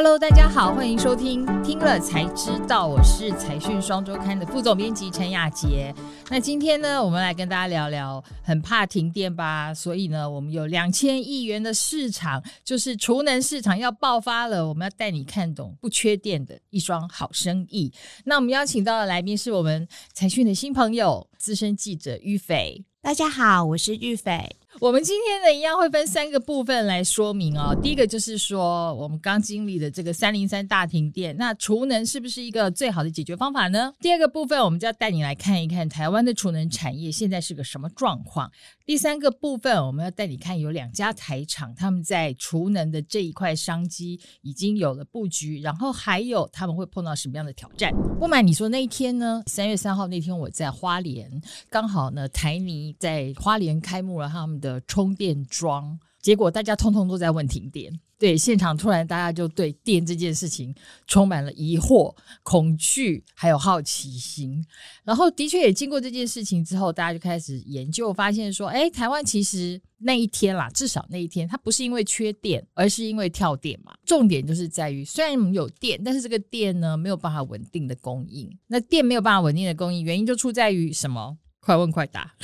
Hello，大家好，欢迎收听听了才知道，我是财讯双周刊的副总编辑陈雅洁。那今天呢，我们来跟大家聊聊，很怕停电吧？所以呢，我们有两千亿元的市场，就是储能市场要爆发了，我们要带你看懂不缺电的一双好生意。那我们邀请到的来宾是我们财讯的新朋友，资深记者玉斐。大家好，我是玉斐。我们今天呢，一样会分三个部分来说明哦。第一个就是说，我们刚经历的这个三零三大停电，那储能是不是一个最好的解决方法呢？第二个部分，我们就要带你来看一看台湾的储能产业现在是个什么状况。第三个部分，我们要带你看有两家台厂，他们在储能的这一块商机已经有了布局，然后还有他们会碰到什么样的挑战。不瞒你说，那一天呢，三月三号那天我在花莲，刚好呢台泥在花莲开幕了他们的。的充电桩，结果大家通通都在问停电。对，现场突然大家就对电这件事情充满了疑惑、恐惧，还有好奇心。然后的确也经过这件事情之后，大家就开始研究，发现说，哎，台湾其实那一天啦，至少那一天，它不是因为缺电，而是因为跳电嘛。重点就是在于，虽然有电，但是这个电呢没有办法稳定的供应。那电没有办法稳定的供应，原因就出在于什么？快问快答，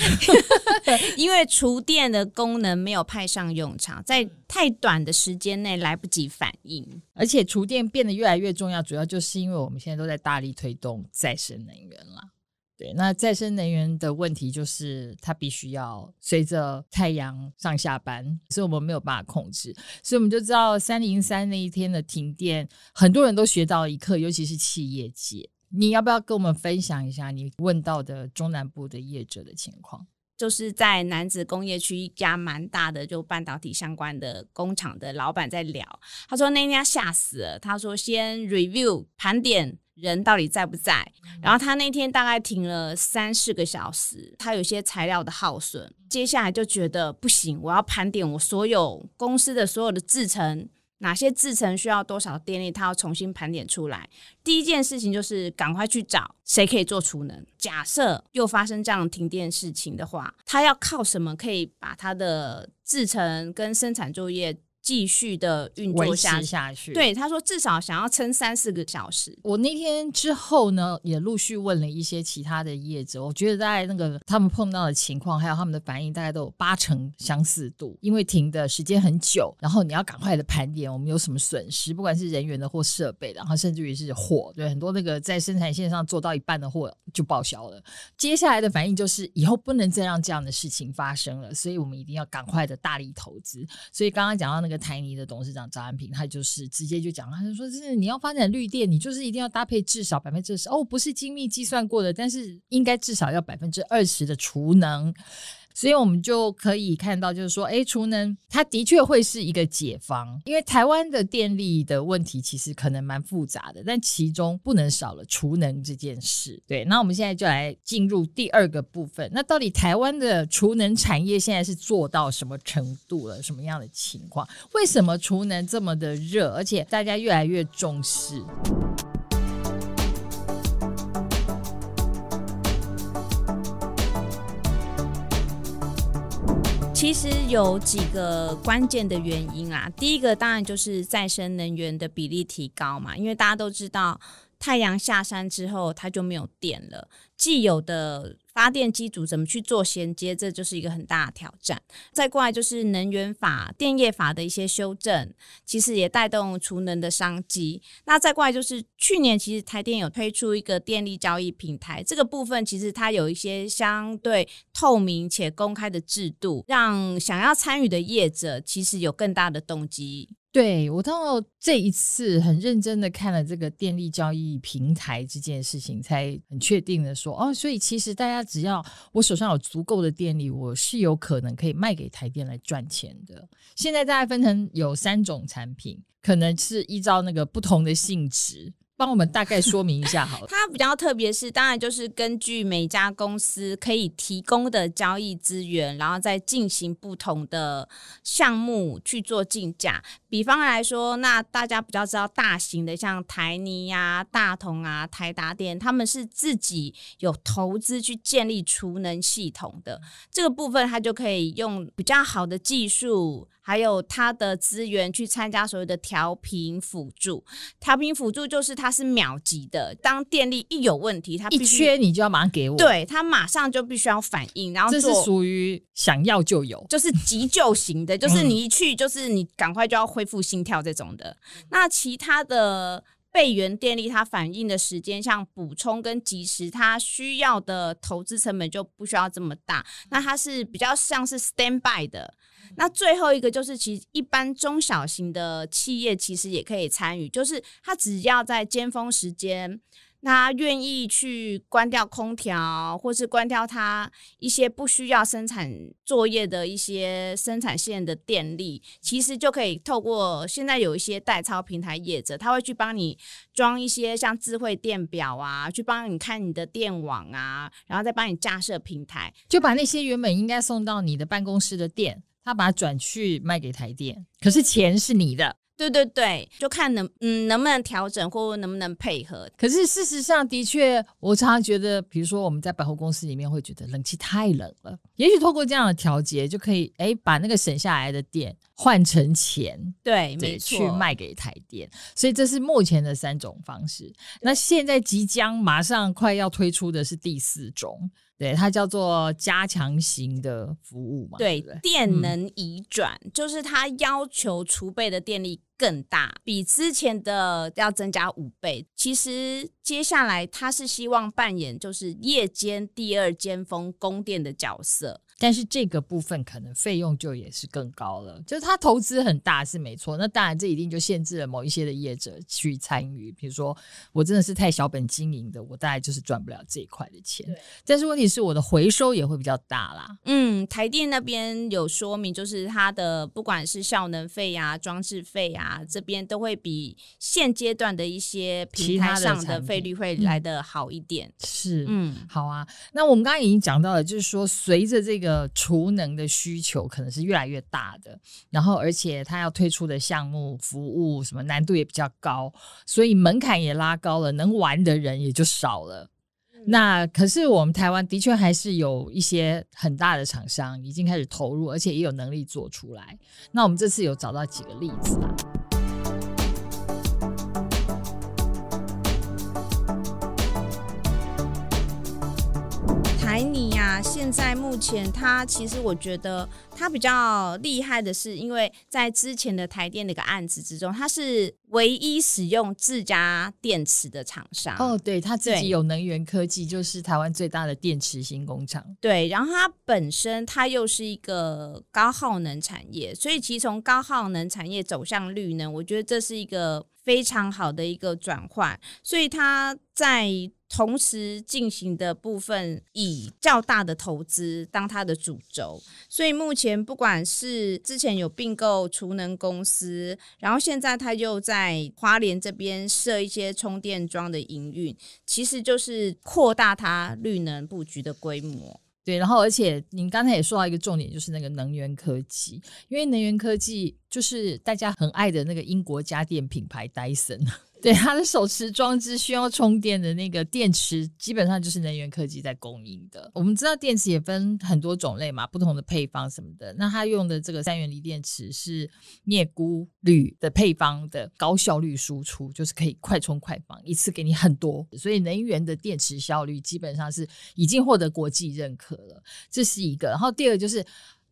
因为厨电的功能没有派上用场，在太短的时间内来不及反应，而且厨电变得越来越重要，主要就是因为我们现在都在大力推动再生能源了。对，那再生能源的问题就是它必须要随着太阳上下班，所以我们没有办法控制，所以我们就知道三零三那一天的停电，很多人都学到一课，尤其是企业界。你要不要跟我们分享一下你问到的中南部的业者的情况？就是在南子工业区一家蛮大的就半导体相关的工厂的老板在聊，他说那天吓死了，他说先 review 盘点人到底在不在，然后他那天大概停了三四个小时，他有些材料的耗损，接下来就觉得不行，我要盘点我所有公司的所有的制程。哪些制成需要多少电力，它要重新盘点出来。第一件事情就是赶快去找谁可以做储能。假设又发生这样停电事情的话，它要靠什么可以把它的制成跟生产作业继续的运作下去，下去，对，他说至少想要撑三四个小时。我那天之后呢，也陆续问了一些其他的业者，我觉得在那个他们碰到的情况，还有他们的反应，大概都有八成相似度。因为停的时间很久，然后你要赶快的盘点，我们有什么损失，不管是人员的或设备的，然后甚至于是货，对，很多那个在生产线上做到一半的货就报销了。接下来的反应就是以后不能再让这样的事情发生了，所以我们一定要赶快的大力投资。所以刚刚讲到那个。台泥的董事长张安平，他就是直接就讲，他就说：“是你要发展绿电，你就是一定要搭配至少百分之十哦，不是精密计算过的，但是应该至少要百分之二十的储能。”所以我们就可以看到，就是说，哎，储能它的确会是一个解方，因为台湾的电力的问题其实可能蛮复杂的，但其中不能少了储能这件事。对，那我们现在就来进入第二个部分，那到底台湾的储能产业现在是做到什么程度了？什么样的情况？为什么储能这么的热，而且大家越来越重视？其实有几个关键的原因啊，第一个当然就是再生能源的比例提高嘛，因为大家都知道太阳下山之后它就没有电了，既有的。发电机组怎么去做衔接，这就是一个很大的挑战。再过来就是能源法、电业法的一些修正，其实也带动储能的商机。那再过来就是去年其实台电有推出一个电力交易平台，这个部分其实它有一些相对透明且公开的制度，让想要参与的业者其实有更大的动机。对，我到这一次很认真的看了这个电力交易平台这件事情，才很确定的说，哦，所以其实大家只要我手上有足够的电力，我是有可能可以卖给台电来赚钱的。现在大概分成有三种产品，可能是依照那个不同的性质。帮我们大概说明一下好了。它比较特别是，当然就是根据每家公司可以提供的交易资源，然后再进行不同的项目去做竞价。比方来说，那大家比较知道大型的，像台泥啊、大同啊、台达电，他们是自己有投资去建立储能系统的。这个部分，它就可以用比较好的技术。还有他的资源去参加所有的调频辅助。调频辅助就是它是秒级的，当电力一有问题，它一缺你就要马上给我，对，它马上就必须要反应，然后这是属于想要就有，就是急救型的，就是你一去就是你赶快就要恢复心跳这种的。嗯、那其他的。备源电力，它反应的时间，像补充跟及时，它需要的投资成本就不需要这么大。那它是比较像是 standby 的。那最后一个就是，其实一般中小型的企业其实也可以参与，就是它只要在尖峰时间。他愿意去关掉空调，或是关掉他一些不需要生产作业的一些生产线的电力，其实就可以透过现在有一些代操平台业者，他会去帮你装一些像智慧电表啊，去帮你看你的电网啊，然后再帮你架设平台，就把那些原本应该送到你的办公室的电，他把它转去卖给台电，可是钱是你的。对对对，就看能嗯能不能调整，或能不能配合。可是事实上的确，我常常觉得，比如说我们在百货公司里面会觉得冷气太冷了，也许透过这样的调节，就可以哎把那个省下来的电换成钱，对，对，没错，去卖给台电。所以这是目前的三种方式。那现在即将马上快要推出的是第四种。对，它叫做加强型的服务嘛。对，对，电能移转，嗯，就是它要求储备的电力更大，比之前的要增加五倍。其实接下来它是希望扮演就是夜间第二尖峰供电的角色。但是这个部分可能费用就也是更高了，就是它投资很大是没错，那当然这一定就限制了某一些的业者去参与。比如说我真的是太小本经营的，我大概就是赚不了这一块的钱。但是问题是我的回收也会比较大啦。嗯，台电那边有说明，就是它的不管是效能费呀、装置费呀，这边都会比现阶段的一些平台上的费率会来的好一点。嗯、是，嗯，好啊。那我们刚刚已经讲到了，就是说随着这个。的储能的需求可能是越来越大的，然后而且它要推出的项目服务什么难度也比较高，所以门槛也拉高了，能玩的人也就少了。嗯、那可是我们台湾的确还是有一些很大的厂商已经开始投入，而且也有能力做出来。那我们这次有找到几个例子啊。现在目前它其实我觉得它比较厉害的是，因为在之前的台电那个案子之中，它是唯一使用自家电池的厂商。哦，对，它自己有能源科技，就是台湾最大的电池新工厂。对，然后它本身它又是一个高耗能产业，所以其实从高耗能产业走向绿能，我觉得这是一个非常好的一个转换。所以它在同时进行的部分，以较大的投资当它的主轴，所以目前不管是之前有并购储能公司，然后现在他又在花莲这边设一些充电桩的营运，其实就是扩大它绿能布局的规模。对，然后而且您刚才也说到一个重点，就是那个能源科技，因为能源科技就是大家很爱的那个英国家电品牌戴森。对，它的手持装置需要充电的那个电池，基本上就是能源科技在供应的。我们知道电池也分很多种类嘛，不同的配方什么的。那它用的这个三元锂电池是镍钴铝的配方的高效率输出，就是可以快充快放，一次给你很多。所以能源的电池效率基本上是已经获得国际认可了，这是一个。然后第二就是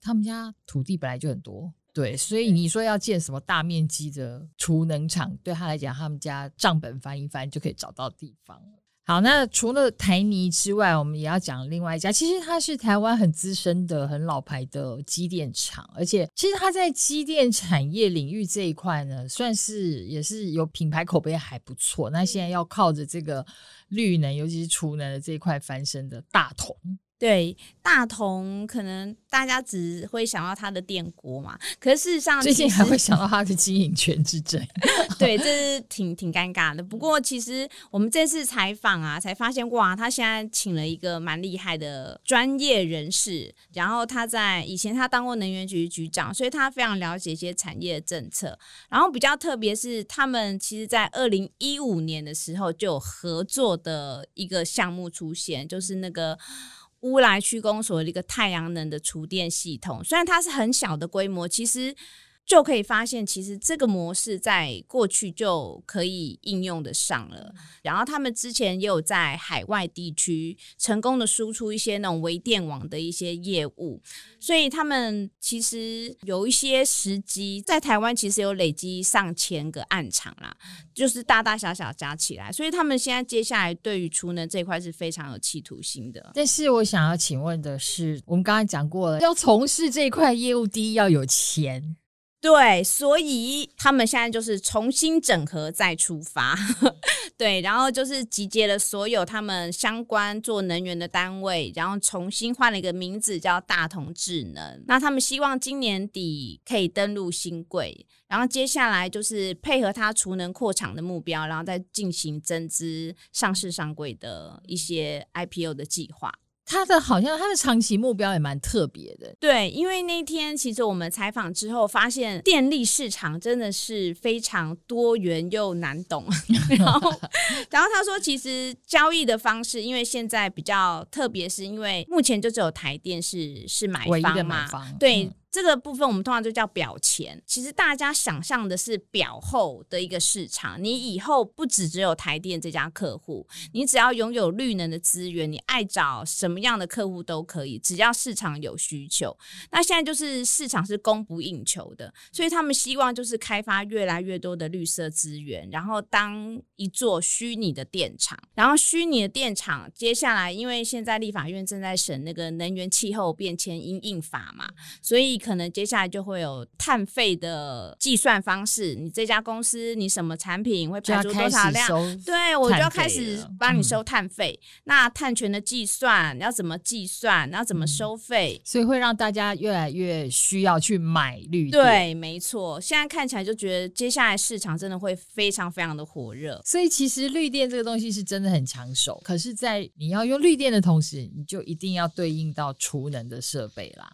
他们家土地本来就很多。对，所以你说要建什么大面积的储能厂，对他来讲，他们家账本翻一翻就可以找到地方。好，那除了台泥之外，我们也要讲另外一家，其实它是台湾很资深的、很老牌的机电厂，而且其实它在机电产业领域这一块呢，算是也是有品牌口碑还不错。那现在要靠着这个绿能，尤其是储能的这一块翻身的大同。对，大同可能大家只会想到他的电锅嘛，可是事实上最近还会想到他的经营权之争。对，这是挺挺尴尬的。不过其实我们这次采访啊，才发现哇，他现在请了一个蛮厉害的专业人士，然后他在以前他当过能源局局长，所以他非常了解一些产业政策。然后比较特别是，他们其实在二零一五年的时候就有合作的一个项目出现，就是那个。乌来区公所的一个太阳能的储电系统，虽然它是很小的规模，其实就可以发现，其实这个模式在过去就可以应用得上了。然后他们之前也有在海外地区成功的输出一些那种微电网的一些业务，所以他们其实有一些时机在台湾，其实有累积上千个暗场啦，就是大大小小加起来。所以他们现在接下来对于储能这一块是非常有企图心的。但是我想要请问的是，我们刚才讲过了，要从事这一块业务，第一要有钱。对，所以他们现在就是重新整合再出发，对，然后就是集结了所有他们相关做能源的单位，然后重新换了一个名字叫大同智能。那他们希望今年底可以登陆兴柜，然后接下来就是配合他储能扩厂的目标，然后再进行增资上市上柜的一些 IPO 的计划。他的好像他的长期目标也蛮特别的，对，因为那天其实我们采访之后发现，电力市场真的是非常多元又难懂。然后，然后他说，其实交易的方式，因为现在比较特别，是因为目前就只有台电是是买方嘛，对。嗯这个部分我们通常就叫表前，其实大家想象的是表后的一个市场。你以后不只只有台电这家客户，你只要拥有绿能的资源，你爱找什么样的客户都可以，只要市场有需求。那现在就是市场是供不应求的，所以他们希望就是开发越来越多的绿色资源，然后当一座虚拟的电厂。然后虚拟的电厂接下来，因为现在立法院正在审那个能源气候变迁因应法嘛，所以。可能接下来就会有碳费的计算方式，你这家公司你什么产品会排出多少量？对，我就要开始帮你收碳费。嗯、那碳权的计算要怎么计算？你要怎么收费？所以会让大家越来越需要去买绿电。对，没错。现在看起来就觉得接下来市场真的会非常非常的火热。所以其实绿电这个东西是真的很抢手。可是，在你要用绿电的同时，你就一定要对应到储能的设备啦。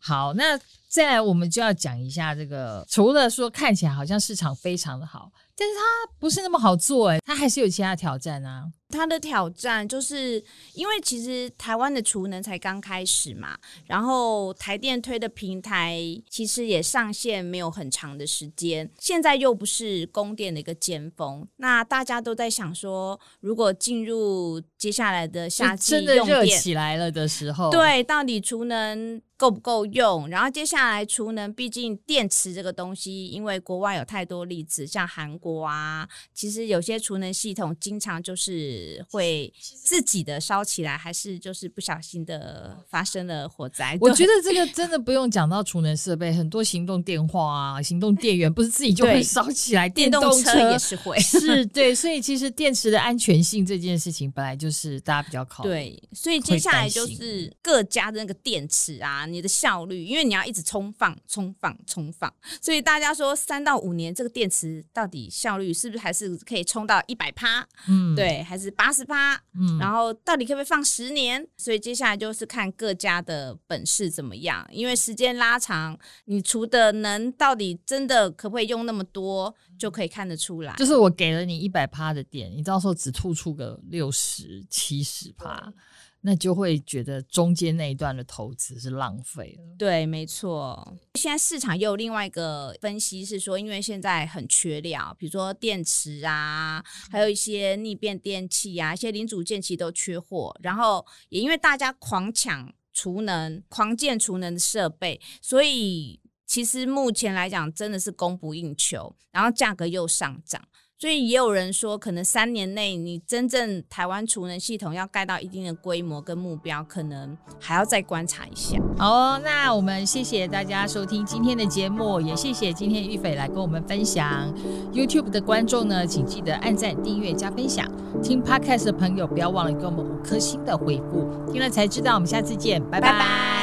好，那再来我们就要讲一下这个，除了说看起来好像市场非常的好，但是它不是那么好做诶，它还是有其他挑战啊。它的挑战就是因为其实台湾的储能才刚开始嘛，然后台电推的平台其实也上线没有很长的时间，现在又不是供电的一个尖峰，那大家都在想说，如果进入接下来的夏季真的热起来了的时候，对，到底储能够不够用？然后接下来储能，毕竟电池这个东西，因为国外有太多例子，像韩国啊，其实有些储能系统经常就是。会自己的烧起来，还是就是不小心的发生了火灾？我觉得这个真的不用讲到储能设备，很多行动电话啊、行动电源不是自己就会烧起来，电动车也是会，是 对。所以其实电池的安全性这件事情本来就是大家比较考虑。对，所以接下来就是各家的那个电池啊，你的效率，因为你要一直充放、充放、充放，所以大家说三到五年这个电池到底效率是不是还是可以冲到一百趴？嗯，对，还是。八十趴，嗯，然后到底可不可以放十年？所以接下来就是看各家的本事怎么样。因为时间拉长，你除的能到底真的可不可以用那么多，就可以看得出来。就是我给了你一百趴的电，你到时候只吐出个六十七十趴。那就会觉得中间那一段的投资是浪费了。对，没错。现在市场也有另外一个分析是说，因为现在很缺料，比如说电池啊，还有一些逆变电器啊，一些零组件其实都缺货。然后也因为大家狂抢储能、狂建储能的设备，所以其实目前来讲真的是供不应求，然后价格又上涨。所以也有人说，可能三年内你真正台湾储能系统要盖到一定的规模跟目标，可能还要再观察一下。好哦，那我们谢谢大家收听今天的节目，也谢谢今天玉斐来跟我们分享。YouTube 的观众呢，请记得按赞、订阅、加分享。听 Podcast 的朋友不要忘了给我们五颗星的回复。听了才知道，我们下次见，拜拜。拜拜。